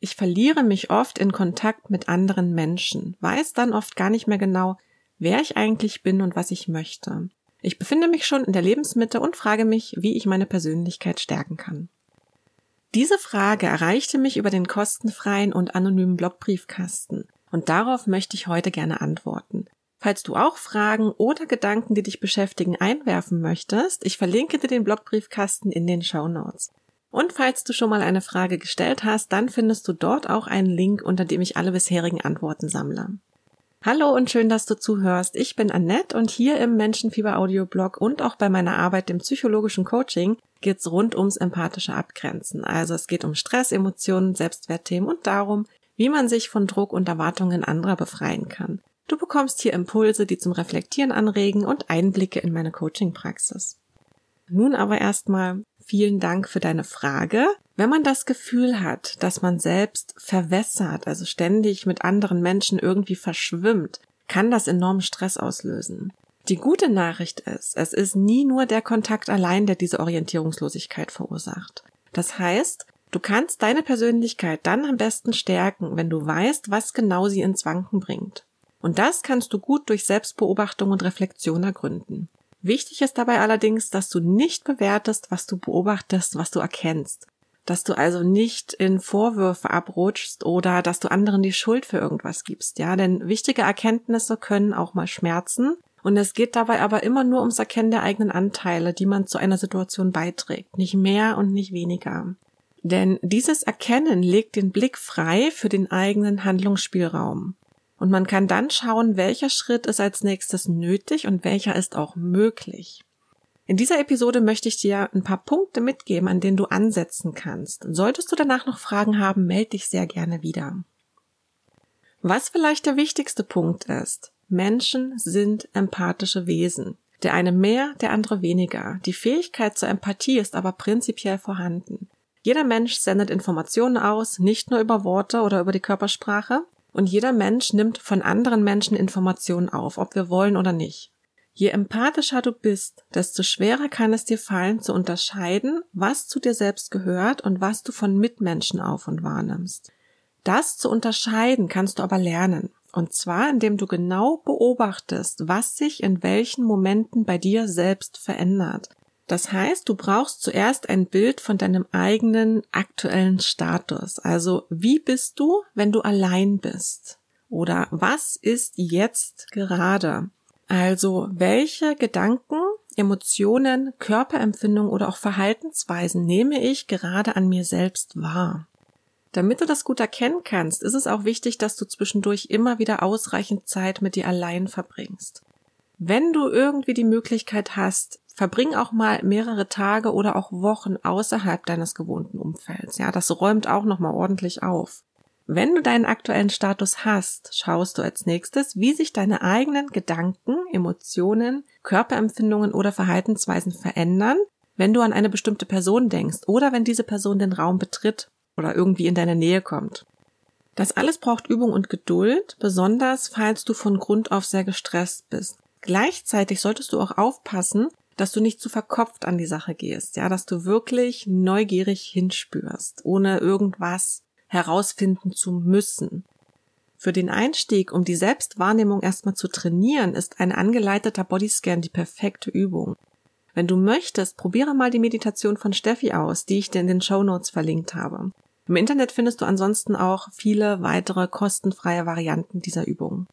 Ich verliere mich oft in Kontakt mit anderen Menschen, weiß dann oft gar nicht mehr genau, wer ich eigentlich bin und was ich möchte. Ich befinde mich schon in der Lebensmitte und frage mich, wie ich meine Persönlichkeit stärken kann. Diese Frage erreichte mich über den kostenfreien und anonymen Blogbriefkasten und darauf möchte ich heute gerne antworten. Falls du auch Fragen oder Gedanken, die dich beschäftigen, einwerfen möchtest, ich verlinke dir den Blogbriefkasten in den Show Notes. Und falls du schon mal eine Frage gestellt hast, dann findest du dort auch einen Link, unter dem ich alle bisherigen Antworten sammle. Hallo und schön, dass du zuhörst. Ich bin Annette und hier im Menschenfieber Audioblog und auch bei meiner Arbeit im psychologischen Coaching geht's rund ums empathische Abgrenzen. Also es geht um Stress, Emotionen, Selbstwertthemen und darum, wie man sich von Druck und Erwartungen anderer befreien kann. Du bekommst hier Impulse, die zum Reflektieren anregen und Einblicke in meine Coaching-Praxis. Nun aber erstmal vielen Dank für deine Frage. Wenn man das Gefühl hat, dass man selbst verwässert, also ständig mit anderen Menschen irgendwie verschwimmt, kann das enormen Stress auslösen. Die gute Nachricht ist, es ist nie nur der Kontakt allein, der diese Orientierungslosigkeit verursacht. Das heißt, du kannst deine Persönlichkeit dann am besten stärken, wenn du weißt, was genau sie ins Wanken bringt. Und das kannst du gut durch Selbstbeobachtung und Reflexion ergründen. Wichtig ist dabei allerdings, dass du nicht bewertest, was du beobachtest, was du erkennst. Dass du also nicht in Vorwürfe abrutschst oder dass du anderen die Schuld für irgendwas gibst, ja, denn wichtige Erkenntnisse können auch mal schmerzen und es geht dabei aber immer nur ums Erkennen der eigenen Anteile, die man zu einer Situation beiträgt, nicht mehr und nicht weniger. Denn dieses Erkennen legt den Blick frei für den eigenen Handlungsspielraum. Und man kann dann schauen, welcher Schritt ist als nächstes nötig und welcher ist auch möglich. In dieser Episode möchte ich dir ein paar Punkte mitgeben, an denen du ansetzen kannst. Solltest du danach noch Fragen haben, melde dich sehr gerne wieder. Was vielleicht der wichtigste Punkt ist. Menschen sind empathische Wesen. Der eine mehr, der andere weniger. Die Fähigkeit zur Empathie ist aber prinzipiell vorhanden. Jeder Mensch sendet Informationen aus, nicht nur über Worte oder über die Körpersprache, und jeder Mensch nimmt von anderen Menschen Informationen auf, ob wir wollen oder nicht. Je empathischer du bist, desto schwerer kann es dir fallen zu unterscheiden, was zu dir selbst gehört und was du von Mitmenschen auf und wahrnimmst. Das zu unterscheiden kannst du aber lernen. Und zwar, indem du genau beobachtest, was sich in welchen Momenten bei dir selbst verändert. Das heißt, du brauchst zuerst ein Bild von deinem eigenen aktuellen Status. Also, wie bist du, wenn du allein bist? Oder was ist jetzt gerade? Also, welche Gedanken, Emotionen, Körperempfindungen oder auch Verhaltensweisen nehme ich gerade an mir selbst wahr? Damit du das gut erkennen kannst, ist es auch wichtig, dass du zwischendurch immer wieder ausreichend Zeit mit dir allein verbringst. Wenn du irgendwie die Möglichkeit hast, Verbring auch mal mehrere Tage oder auch Wochen außerhalb deines gewohnten Umfelds. Ja, das räumt auch nochmal ordentlich auf. Wenn du deinen aktuellen Status hast, schaust du als nächstes, wie sich deine eigenen Gedanken, Emotionen, Körperempfindungen oder Verhaltensweisen verändern, wenn du an eine bestimmte Person denkst oder wenn diese Person den Raum betritt oder irgendwie in deine Nähe kommt. Das alles braucht Übung und Geduld, besonders falls du von Grund auf sehr gestresst bist. Gleichzeitig solltest du auch aufpassen, dass du nicht zu verkopft an die Sache gehst, ja, dass du wirklich neugierig hinspürst, ohne irgendwas herausfinden zu müssen. Für den Einstieg, um die Selbstwahrnehmung erstmal zu trainieren, ist ein angeleiteter Bodyscan die perfekte Übung. Wenn du möchtest, probiere mal die Meditation von Steffi aus, die ich dir in den Show Notes verlinkt habe. Im Internet findest du ansonsten auch viele weitere kostenfreie Varianten dieser Übung.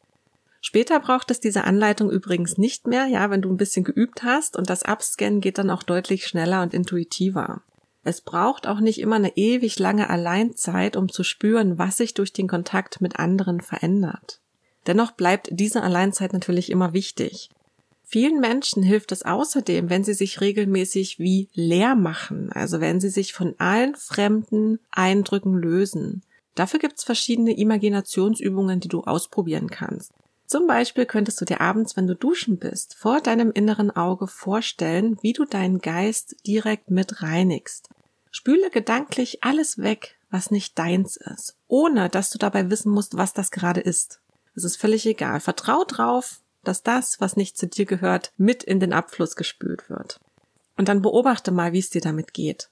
Später braucht es diese Anleitung übrigens nicht mehr, ja, wenn du ein bisschen geübt hast und das Abscannen geht dann auch deutlich schneller und intuitiver. Es braucht auch nicht immer eine ewig lange Alleinzeit, um zu spüren, was sich durch den Kontakt mit anderen verändert. Dennoch bleibt diese Alleinzeit natürlich immer wichtig. Vielen Menschen hilft es außerdem, wenn sie sich regelmäßig wie leer machen, also wenn sie sich von allen fremden Eindrücken lösen. Dafür gibt's verschiedene Imaginationsübungen, die du ausprobieren kannst. Zum Beispiel könntest du dir abends, wenn du duschen bist, vor deinem inneren Auge vorstellen, wie du deinen Geist direkt mit reinigst. Spüle gedanklich alles weg, was nicht deins ist, ohne dass du dabei wissen musst, was das gerade ist. Es ist völlig egal. Vertrau drauf, dass das, was nicht zu dir gehört, mit in den Abfluss gespült wird. Und dann beobachte mal, wie es dir damit geht.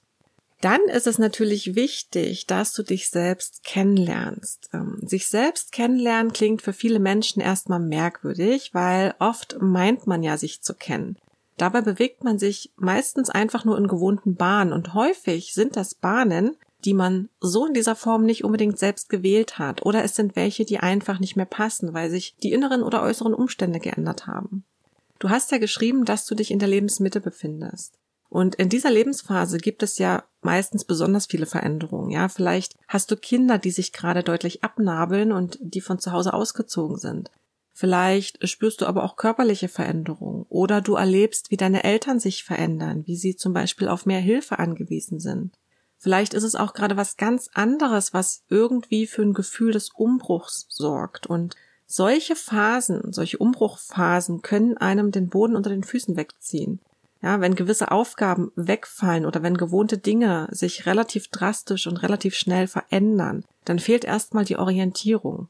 Dann ist es natürlich wichtig, dass du dich selbst kennenlernst. Ähm, sich selbst kennenlernen klingt für viele Menschen erstmal merkwürdig, weil oft meint man ja, sich zu kennen. Dabei bewegt man sich meistens einfach nur in gewohnten Bahnen und häufig sind das Bahnen, die man so in dieser Form nicht unbedingt selbst gewählt hat oder es sind welche, die einfach nicht mehr passen, weil sich die inneren oder äußeren Umstände geändert haben. Du hast ja geschrieben, dass du dich in der Lebensmitte befindest. Und in dieser Lebensphase gibt es ja meistens besonders viele Veränderungen. Ja, vielleicht hast du Kinder, die sich gerade deutlich abnabeln und die von zu Hause ausgezogen sind. Vielleicht spürst du aber auch körperliche Veränderungen oder du erlebst, wie deine Eltern sich verändern, wie sie zum Beispiel auf mehr Hilfe angewiesen sind. Vielleicht ist es auch gerade was ganz anderes, was irgendwie für ein Gefühl des Umbruchs sorgt. Und solche Phasen, solche Umbruchphasen können einem den Boden unter den Füßen wegziehen. Ja, wenn gewisse Aufgaben wegfallen oder wenn gewohnte Dinge sich relativ drastisch und relativ schnell verändern, dann fehlt erstmal die Orientierung.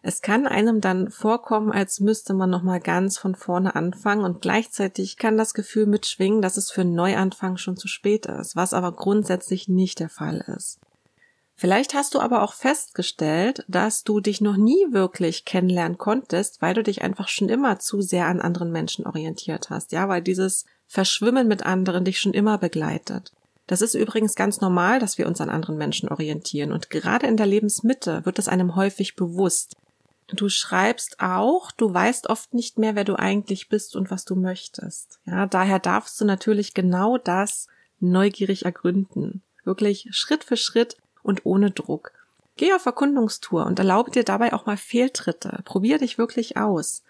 Es kann einem dann vorkommen, als müsste man nochmal ganz von vorne anfangen und gleichzeitig kann das Gefühl mitschwingen, dass es für einen Neuanfang schon zu spät ist, was aber grundsätzlich nicht der Fall ist. Vielleicht hast du aber auch festgestellt, dass du dich noch nie wirklich kennenlernen konntest, weil du dich einfach schon immer zu sehr an anderen Menschen orientiert hast. Ja, weil dieses Verschwimmen mit anderen dich schon immer begleitet. Das ist übrigens ganz normal, dass wir uns an anderen Menschen orientieren und gerade in der Lebensmitte wird es einem häufig bewusst. Du schreibst auch, du weißt oft nicht mehr, wer du eigentlich bist und was du möchtest. Ja, daher darfst du natürlich genau das neugierig ergründen. Wirklich Schritt für Schritt und ohne Druck. Geh auf Erkundungstour und erlaube dir dabei auch mal Fehltritte. Probier dich wirklich aus.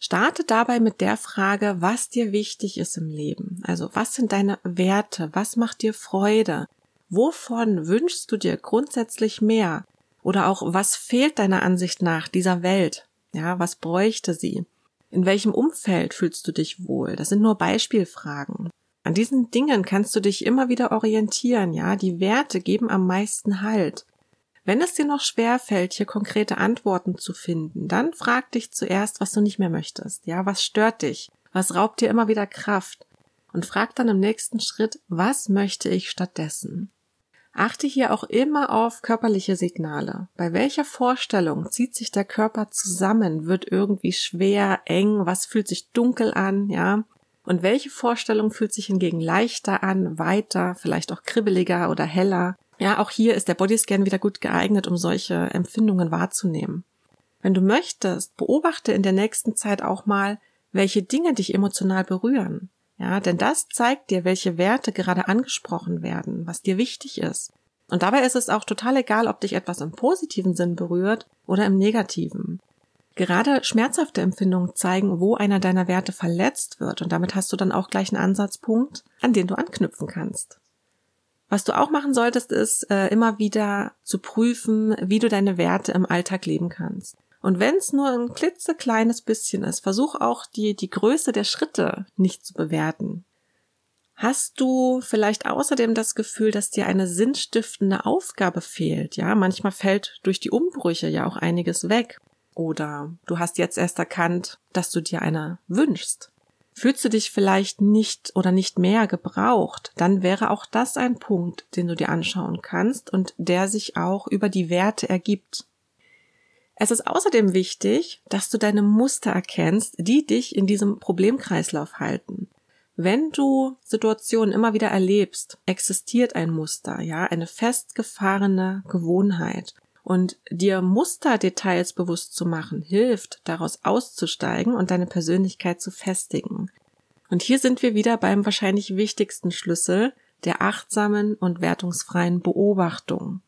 Starte dabei mit der Frage, was dir wichtig ist im Leben. Also was sind deine Werte? Was macht dir Freude? Wovon wünschst du dir grundsätzlich mehr? Oder auch, was fehlt deiner Ansicht nach dieser Welt? Ja, was bräuchte sie? In welchem Umfeld fühlst du dich wohl? Das sind nur Beispielfragen. An diesen Dingen kannst du dich immer wieder orientieren, ja. Die Werte geben am meisten Halt. Wenn es dir noch schwer fällt, hier konkrete Antworten zu finden, dann frag dich zuerst, was du nicht mehr möchtest. Ja, was stört dich? Was raubt dir immer wieder Kraft? Und frag dann im nächsten Schritt, was möchte ich stattdessen? Achte hier auch immer auf körperliche Signale. Bei welcher Vorstellung zieht sich der Körper zusammen, wird irgendwie schwer, eng, was fühlt sich dunkel an, ja? Und welche Vorstellung fühlt sich hingegen leichter an, weiter, vielleicht auch kribbeliger oder heller? Ja, auch hier ist der Bodyscan wieder gut geeignet, um solche Empfindungen wahrzunehmen. Wenn du möchtest, beobachte in der nächsten Zeit auch mal, welche Dinge dich emotional berühren. Ja, denn das zeigt dir, welche Werte gerade angesprochen werden, was dir wichtig ist. Und dabei ist es auch total egal, ob dich etwas im positiven Sinn berührt oder im negativen. Gerade schmerzhafte Empfindungen zeigen, wo einer deiner Werte verletzt wird und damit hast du dann auch gleich einen Ansatzpunkt, an den du anknüpfen kannst. Was du auch machen solltest, ist äh, immer wieder zu prüfen, wie du deine Werte im Alltag leben kannst. Und wenn es nur ein klitzekleines bisschen ist, versuch auch die, die Größe der Schritte nicht zu bewerten. Hast du vielleicht außerdem das Gefühl, dass dir eine sinnstiftende Aufgabe fehlt? Ja, manchmal fällt durch die Umbrüche ja auch einiges weg. Oder du hast jetzt erst erkannt, dass du dir eine wünschst. Fühlst du dich vielleicht nicht oder nicht mehr gebraucht, dann wäre auch das ein Punkt, den du dir anschauen kannst und der sich auch über die Werte ergibt. Es ist außerdem wichtig, dass du deine Muster erkennst, die dich in diesem Problemkreislauf halten. Wenn du Situationen immer wieder erlebst, existiert ein Muster, ja, eine festgefahrene Gewohnheit. Und dir Musterdetails bewusst zu machen, hilft, daraus auszusteigen und deine Persönlichkeit zu festigen. Und hier sind wir wieder beim wahrscheinlich wichtigsten Schlüssel der achtsamen und wertungsfreien Beobachtung.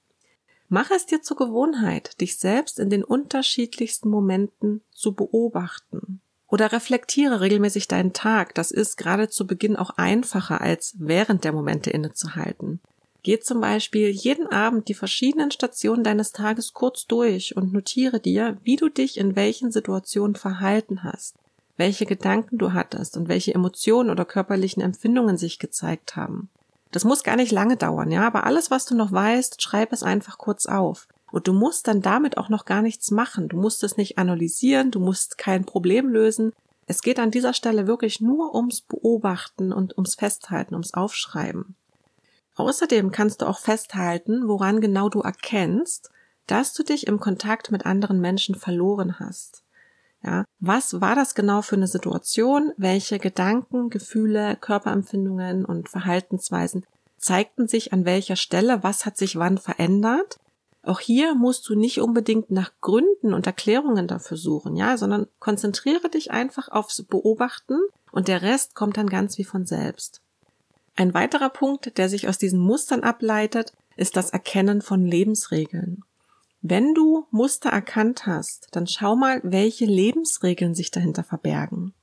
Mach es dir zur Gewohnheit, dich selbst in den unterschiedlichsten Momenten zu beobachten. Oder reflektiere regelmäßig deinen Tag. Das ist gerade zu Beginn auch einfacher, als während der Momente innezuhalten. Geh zum Beispiel jeden Abend die verschiedenen Stationen deines Tages kurz durch und notiere dir, wie du dich in welchen Situationen verhalten hast, welche Gedanken du hattest und welche Emotionen oder körperlichen Empfindungen sich gezeigt haben. Das muss gar nicht lange dauern, ja, aber alles, was du noch weißt, schreib es einfach kurz auf. Und du musst dann damit auch noch gar nichts machen. Du musst es nicht analysieren, du musst kein Problem lösen. Es geht an dieser Stelle wirklich nur ums Beobachten und ums Festhalten, ums Aufschreiben. Außerdem kannst du auch festhalten, woran genau du erkennst, dass du dich im Kontakt mit anderen Menschen verloren hast. Ja, was war das genau für eine Situation? Welche Gedanken, Gefühle, Körperempfindungen und Verhaltensweisen zeigten sich an welcher Stelle? Was hat sich wann verändert? Auch hier musst du nicht unbedingt nach Gründen und Erklärungen dafür suchen, ja, sondern konzentriere dich einfach aufs Beobachten und der Rest kommt dann ganz wie von selbst. Ein weiterer Punkt, der sich aus diesen Mustern ableitet, ist das Erkennen von Lebensregeln. Wenn du Muster erkannt hast, dann schau mal, welche Lebensregeln sich dahinter verbergen.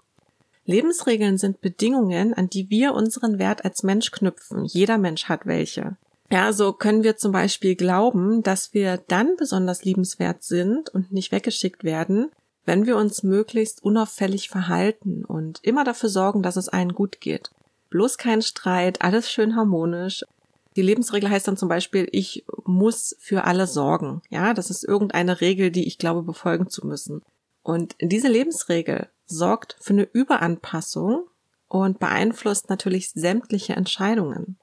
Lebensregeln sind Bedingungen, an die wir unseren Wert als Mensch knüpfen. Jeder Mensch hat welche. Ja, so können wir zum Beispiel glauben, dass wir dann besonders liebenswert sind und nicht weggeschickt werden, wenn wir uns möglichst unauffällig verhalten und immer dafür sorgen, dass es allen gut geht. Bloß kein Streit, alles schön harmonisch. Die Lebensregel heißt dann zum Beispiel, ich muss für alle sorgen. Ja, das ist irgendeine Regel, die ich glaube befolgen zu müssen. Und diese Lebensregel sorgt für eine Überanpassung und beeinflusst natürlich sämtliche Entscheidungen.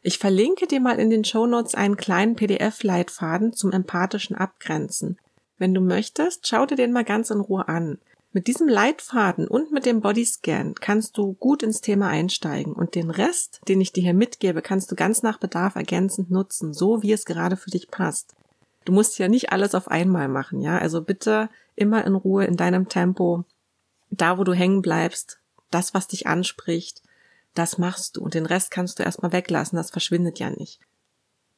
Ich verlinke dir mal in den Show Notes einen kleinen PDF-Leitfaden zum empathischen Abgrenzen. Wenn du möchtest, schau dir den mal ganz in Ruhe an. Mit diesem Leitfaden und mit dem Bodyscan kannst du gut ins Thema einsteigen und den Rest, den ich dir hier mitgebe, kannst du ganz nach Bedarf ergänzend nutzen, so wie es gerade für dich passt. Du musst ja nicht alles auf einmal machen, ja? Also bitte immer in Ruhe in deinem Tempo, da wo du hängen bleibst, das was dich anspricht, das machst du und den Rest kannst du erstmal weglassen, das verschwindet ja nicht.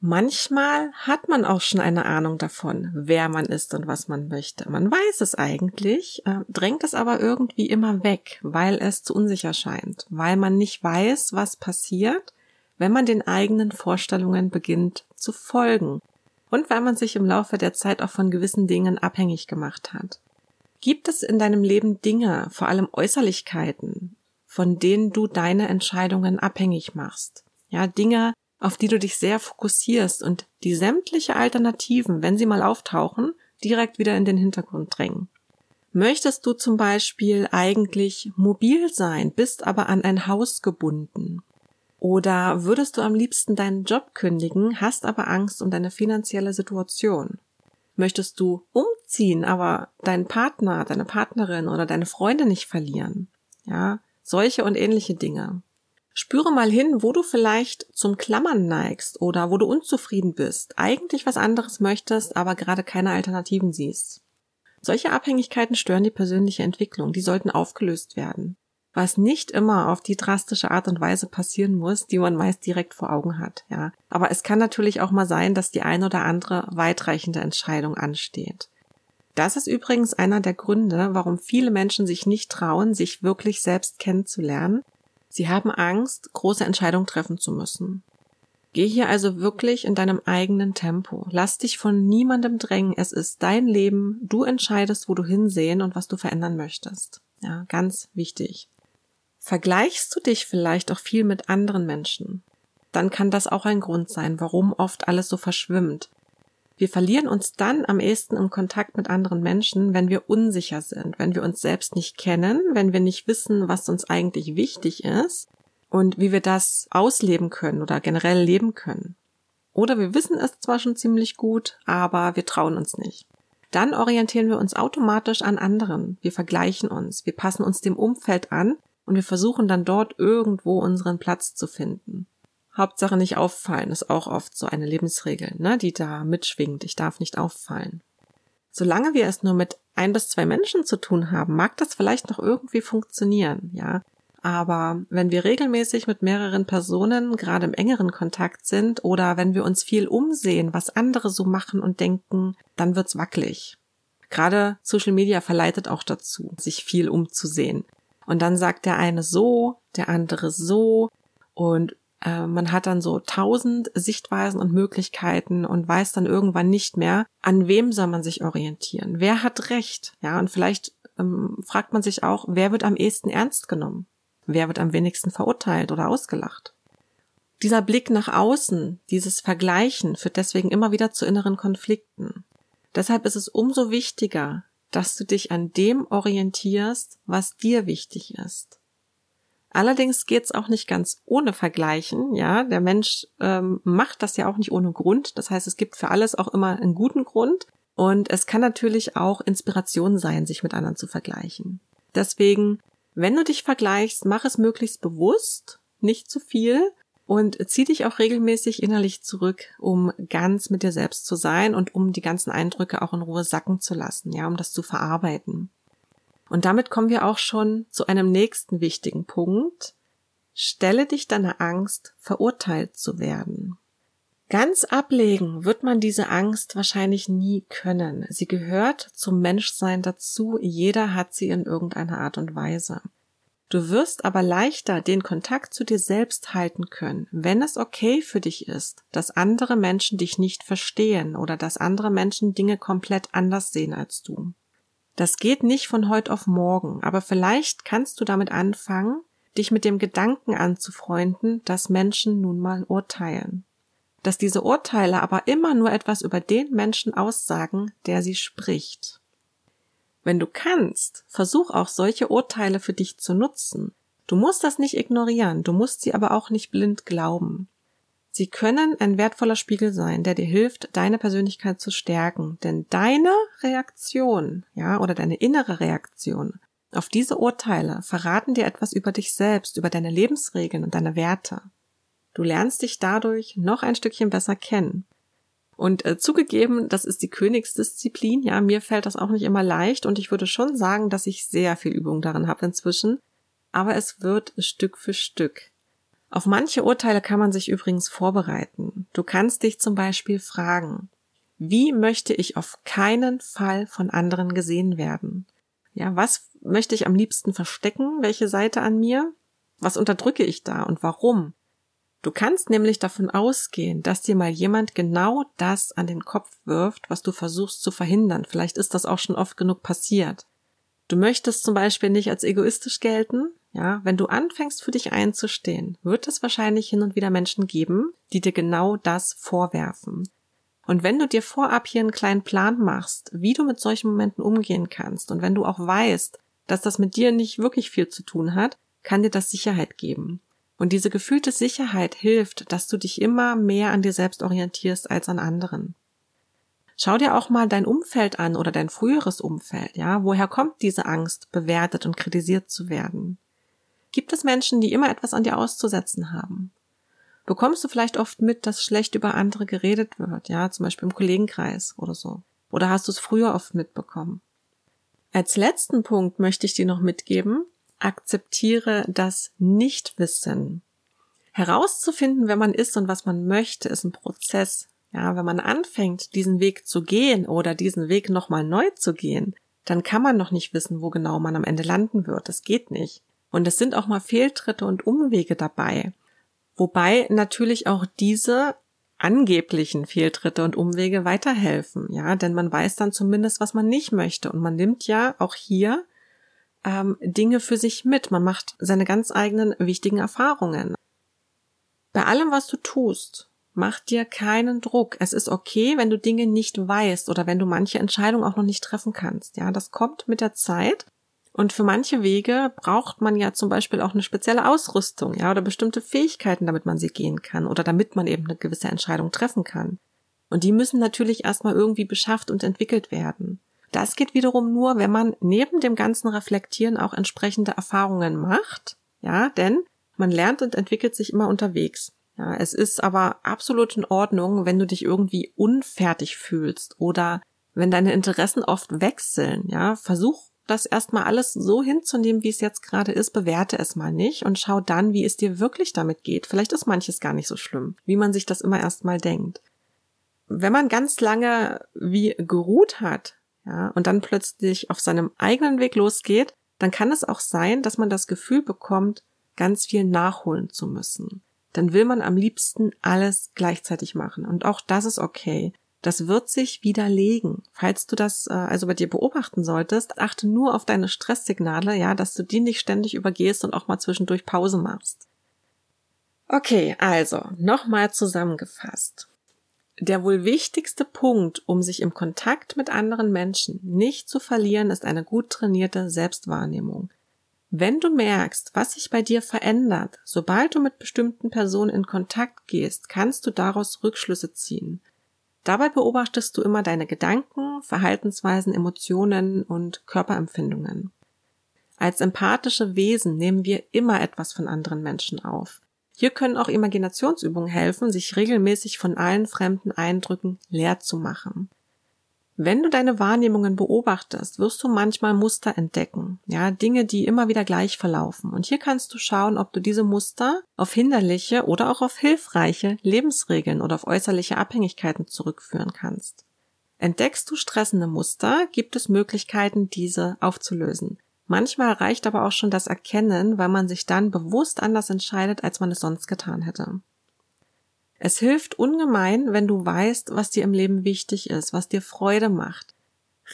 Manchmal hat man auch schon eine Ahnung davon, wer man ist und was man möchte. Man weiß es eigentlich, äh, drängt es aber irgendwie immer weg, weil es zu unsicher scheint, weil man nicht weiß, was passiert, wenn man den eigenen Vorstellungen beginnt zu folgen und weil man sich im Laufe der Zeit auch von gewissen Dingen abhängig gemacht hat. Gibt es in deinem Leben Dinge, vor allem Äußerlichkeiten, von denen du deine Entscheidungen abhängig machst. Ja, Dinge, auf die du dich sehr fokussierst und die sämtliche Alternativen, wenn sie mal auftauchen, direkt wieder in den Hintergrund drängen. Möchtest du zum Beispiel eigentlich mobil sein, bist aber an ein Haus gebunden? Oder würdest du am liebsten deinen Job kündigen, hast aber Angst um deine finanzielle Situation? Möchtest du umziehen, aber deinen Partner, deine Partnerin oder deine Freunde nicht verlieren? Ja, solche und ähnliche Dinge. Spüre mal hin, wo du vielleicht zum Klammern neigst oder wo du unzufrieden bist, eigentlich was anderes möchtest, aber gerade keine Alternativen siehst. Solche Abhängigkeiten stören die persönliche Entwicklung, die sollten aufgelöst werden. Was nicht immer auf die drastische Art und Weise passieren muss, die man meist direkt vor Augen hat, ja. Aber es kann natürlich auch mal sein, dass die ein oder andere weitreichende Entscheidung ansteht. Das ist übrigens einer der Gründe, warum viele Menschen sich nicht trauen, sich wirklich selbst kennenzulernen. Sie haben Angst, große Entscheidungen treffen zu müssen. Geh hier also wirklich in deinem eigenen Tempo. Lass dich von niemandem drängen. Es ist dein Leben. Du entscheidest, wo du hinsehen und was du verändern möchtest. Ja, ganz wichtig. Vergleichst du dich vielleicht auch viel mit anderen Menschen? Dann kann das auch ein Grund sein, warum oft alles so verschwimmt. Wir verlieren uns dann am ehesten im Kontakt mit anderen Menschen, wenn wir unsicher sind, wenn wir uns selbst nicht kennen, wenn wir nicht wissen, was uns eigentlich wichtig ist und wie wir das ausleben können oder generell leben können. Oder wir wissen es zwar schon ziemlich gut, aber wir trauen uns nicht. Dann orientieren wir uns automatisch an anderen. Wir vergleichen uns, wir passen uns dem Umfeld an und wir versuchen dann dort irgendwo unseren Platz zu finden. Hauptsache nicht auffallen ist auch oft so eine Lebensregel, ne, die da mitschwingt. Ich darf nicht auffallen. Solange wir es nur mit ein bis zwei Menschen zu tun haben, mag das vielleicht noch irgendwie funktionieren, ja. Aber wenn wir regelmäßig mit mehreren Personen gerade im engeren Kontakt sind oder wenn wir uns viel umsehen, was andere so machen und denken, dann wird's wackelig. Gerade Social Media verleitet auch dazu, sich viel umzusehen. Und dann sagt der eine so, der andere so und äh, man hat dann so tausend Sichtweisen und Möglichkeiten und weiß dann irgendwann nicht mehr, an wem soll man sich orientieren? Wer hat recht? Ja, und vielleicht ähm, fragt man sich auch, wer wird am ehesten ernst genommen? Wer wird am wenigsten verurteilt oder ausgelacht? Dieser Blick nach außen, dieses Vergleichen führt deswegen immer wieder zu inneren Konflikten. Deshalb ist es umso wichtiger, dass du dich an dem orientierst, was dir wichtig ist. Allerdings geht's auch nicht ganz ohne Vergleichen. Ja, der Mensch ähm, macht das ja auch nicht ohne Grund. Das heißt, es gibt für alles auch immer einen guten Grund. Und es kann natürlich auch Inspiration sein, sich mit anderen zu vergleichen. Deswegen, wenn du dich vergleichst, mach es möglichst bewusst, nicht zu viel und zieh dich auch regelmäßig innerlich zurück, um ganz mit dir selbst zu sein und um die ganzen Eindrücke auch in Ruhe sacken zu lassen, ja, um das zu verarbeiten. Und damit kommen wir auch schon zu einem nächsten wichtigen Punkt. Stelle dich deiner Angst, verurteilt zu werden. Ganz ablegen wird man diese Angst wahrscheinlich nie können. Sie gehört zum Menschsein dazu. Jeder hat sie in irgendeiner Art und Weise. Du wirst aber leichter den Kontakt zu dir selbst halten können, wenn es okay für dich ist, dass andere Menschen dich nicht verstehen oder dass andere Menschen Dinge komplett anders sehen als du. Das geht nicht von heute auf morgen, aber vielleicht kannst du damit anfangen, dich mit dem Gedanken anzufreunden, dass Menschen nun mal urteilen dass diese Urteile aber immer nur etwas über den Menschen aussagen, der sie spricht. Wenn du kannst, versuch auch solche Urteile für dich zu nutzen. Du musst das nicht ignorieren, du musst sie aber auch nicht blind glauben. Sie können ein wertvoller Spiegel sein, der dir hilft, deine Persönlichkeit zu stärken, denn deine Reaktion, ja, oder deine innere Reaktion auf diese Urteile verraten dir etwas über dich selbst, über deine Lebensregeln und deine Werte. Du lernst dich dadurch noch ein Stückchen besser kennen. Und äh, zugegeben, das ist die Königsdisziplin. Ja, mir fällt das auch nicht immer leicht und ich würde schon sagen, dass ich sehr viel Übung darin habe inzwischen. Aber es wird Stück für Stück. Auf manche Urteile kann man sich übrigens vorbereiten. Du kannst dich zum Beispiel fragen, wie möchte ich auf keinen Fall von anderen gesehen werden? Ja, was möchte ich am liebsten verstecken? Welche Seite an mir? Was unterdrücke ich da und warum? Du kannst nämlich davon ausgehen, dass dir mal jemand genau das an den Kopf wirft, was du versuchst zu verhindern. Vielleicht ist das auch schon oft genug passiert. Du möchtest zum Beispiel nicht als egoistisch gelten. Ja, wenn du anfängst für dich einzustehen, wird es wahrscheinlich hin und wieder Menschen geben, die dir genau das vorwerfen. Und wenn du dir vorab hier einen kleinen Plan machst, wie du mit solchen Momenten umgehen kannst, und wenn du auch weißt, dass das mit dir nicht wirklich viel zu tun hat, kann dir das Sicherheit geben. Und diese gefühlte Sicherheit hilft, dass du dich immer mehr an dir selbst orientierst als an anderen. Schau dir auch mal dein Umfeld an oder dein früheres Umfeld, ja? Woher kommt diese Angst, bewertet und kritisiert zu werden? Gibt es Menschen, die immer etwas an dir auszusetzen haben? Bekommst du vielleicht oft mit, dass schlecht über andere geredet wird, ja, zum Beispiel im Kollegenkreis oder so? Oder hast du es früher oft mitbekommen? Als letzten Punkt möchte ich dir noch mitgeben, akzeptiere das Nichtwissen. Herauszufinden, wer man ist und was man möchte, ist ein Prozess. Ja, wenn man anfängt, diesen Weg zu gehen oder diesen Weg nochmal neu zu gehen, dann kann man noch nicht wissen, wo genau man am Ende landen wird. Das geht nicht. Und es sind auch mal Fehltritte und Umwege dabei. Wobei natürlich auch diese angeblichen Fehltritte und Umwege weiterhelfen, ja, denn man weiß dann zumindest, was man nicht möchte und man nimmt ja auch hier ähm, Dinge für sich mit. Man macht seine ganz eigenen wichtigen Erfahrungen. Bei allem, was du tust, mach dir keinen Druck. Es ist okay, wenn du Dinge nicht weißt oder wenn du manche Entscheidungen auch noch nicht treffen kannst. Ja, das kommt mit der Zeit. Und für manche Wege braucht man ja zum Beispiel auch eine spezielle Ausrüstung, ja, oder bestimmte Fähigkeiten, damit man sie gehen kann oder damit man eben eine gewisse Entscheidung treffen kann. Und die müssen natürlich erstmal irgendwie beschafft und entwickelt werden. Das geht wiederum nur, wenn man neben dem ganzen Reflektieren auch entsprechende Erfahrungen macht. Ja, denn man lernt und entwickelt sich immer unterwegs. Ja, es ist aber absolut in Ordnung, wenn du dich irgendwie unfertig fühlst oder wenn deine Interessen oft wechseln. Ja, versuch das erstmal alles so hinzunehmen, wie es jetzt gerade ist, bewerte es mal nicht und schau dann, wie es dir wirklich damit geht. Vielleicht ist manches gar nicht so schlimm, wie man sich das immer erstmal denkt. Wenn man ganz lange wie geruht hat, ja, und dann plötzlich auf seinem eigenen Weg losgeht, dann kann es auch sein, dass man das Gefühl bekommt, ganz viel nachholen zu müssen. Dann will man am liebsten alles gleichzeitig machen. Und auch das ist okay. Das wird sich widerlegen. Falls du das äh, also bei dir beobachten solltest, achte nur auf deine Stresssignale, ja, dass du die nicht ständig übergehst und auch mal zwischendurch Pause machst. Okay, also nochmal zusammengefasst. Der wohl wichtigste Punkt, um sich im Kontakt mit anderen Menschen nicht zu verlieren, ist eine gut trainierte Selbstwahrnehmung. Wenn du merkst, was sich bei dir verändert, sobald du mit bestimmten Personen in Kontakt gehst, kannst du daraus Rückschlüsse ziehen. Dabei beobachtest du immer deine Gedanken, Verhaltensweisen, Emotionen und Körperempfindungen. Als empathische Wesen nehmen wir immer etwas von anderen Menschen auf. Hier können auch Imaginationsübungen helfen, sich regelmäßig von allen fremden Eindrücken leer zu machen. Wenn du deine Wahrnehmungen beobachtest, wirst du manchmal Muster entdecken, ja, Dinge, die immer wieder gleich verlaufen. Und hier kannst du schauen, ob du diese Muster auf hinderliche oder auch auf hilfreiche Lebensregeln oder auf äußerliche Abhängigkeiten zurückführen kannst. Entdeckst du stressende Muster, gibt es Möglichkeiten, diese aufzulösen. Manchmal reicht aber auch schon das Erkennen, weil man sich dann bewusst anders entscheidet, als man es sonst getan hätte. Es hilft ungemein, wenn du weißt, was dir im Leben wichtig ist, was dir Freude macht.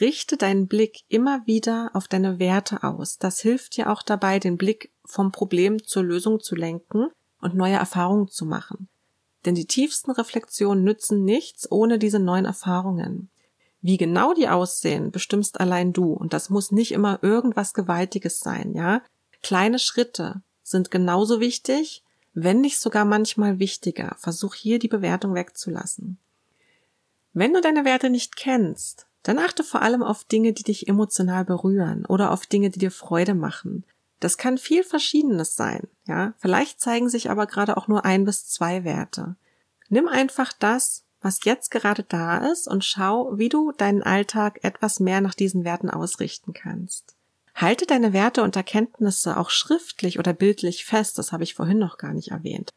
Richte deinen Blick immer wieder auf deine Werte aus. Das hilft dir auch dabei, den Blick vom Problem zur Lösung zu lenken und neue Erfahrungen zu machen. Denn die tiefsten Reflexionen nützen nichts ohne diese neuen Erfahrungen. Wie genau die aussehen, bestimmst allein du. Und das muss nicht immer irgendwas Gewaltiges sein, ja? Kleine Schritte sind genauso wichtig wenn nicht sogar manchmal wichtiger. Versuch hier die Bewertung wegzulassen. Wenn du deine Werte nicht kennst, dann achte vor allem auf Dinge, die dich emotional berühren oder auf Dinge, die dir Freude machen. Das kann viel Verschiedenes sein, ja. Vielleicht zeigen sich aber gerade auch nur ein bis zwei Werte. Nimm einfach das, was jetzt gerade da ist und schau, wie du deinen Alltag etwas mehr nach diesen Werten ausrichten kannst. Halte deine Werte und Erkenntnisse auch schriftlich oder bildlich fest, das habe ich vorhin noch gar nicht erwähnt.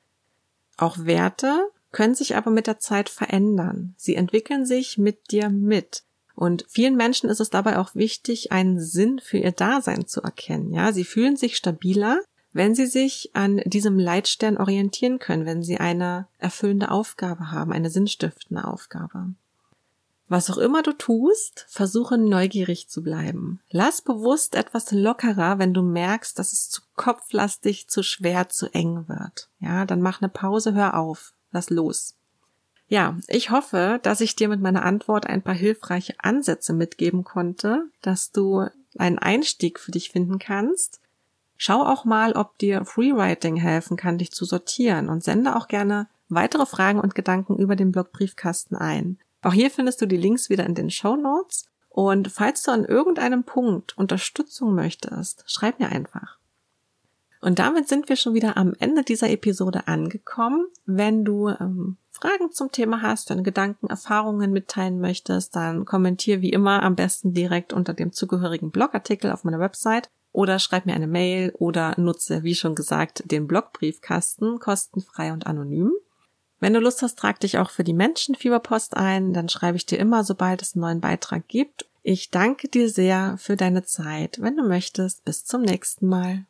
Auch Werte können sich aber mit der Zeit verändern. Sie entwickeln sich mit dir mit. Und vielen Menschen ist es dabei auch wichtig, einen Sinn für ihr Dasein zu erkennen. Ja, sie fühlen sich stabiler, wenn sie sich an diesem Leitstern orientieren können, wenn sie eine erfüllende Aufgabe haben, eine sinnstiftende Aufgabe. Was auch immer du tust, versuche neugierig zu bleiben. Lass bewusst etwas lockerer, wenn du merkst, dass es zu kopflastig, zu schwer, zu eng wird. Ja, dann mach eine Pause, hör auf, lass los. Ja, ich hoffe, dass ich dir mit meiner Antwort ein paar hilfreiche Ansätze mitgeben konnte, dass du einen Einstieg für dich finden kannst. Schau auch mal, ob dir Freewriting helfen kann, dich zu sortieren und sende auch gerne weitere Fragen und Gedanken über den Blogbriefkasten ein. Auch hier findest du die Links wieder in den Show Notes. Und falls du an irgendeinem Punkt Unterstützung möchtest, schreib mir einfach. Und damit sind wir schon wieder am Ende dieser Episode angekommen. Wenn du ähm, Fragen zum Thema hast, deine Gedanken, Erfahrungen mitteilen möchtest, dann kommentier wie immer am besten direkt unter dem zugehörigen Blogartikel auf meiner Website oder schreib mir eine Mail oder nutze, wie schon gesagt, den Blogbriefkasten kostenfrei und anonym. Wenn du Lust hast, trag dich auch für die Menschenfieberpost ein, dann schreibe ich dir immer, sobald es einen neuen Beitrag gibt. Ich danke dir sehr für deine Zeit. Wenn du möchtest, bis zum nächsten Mal.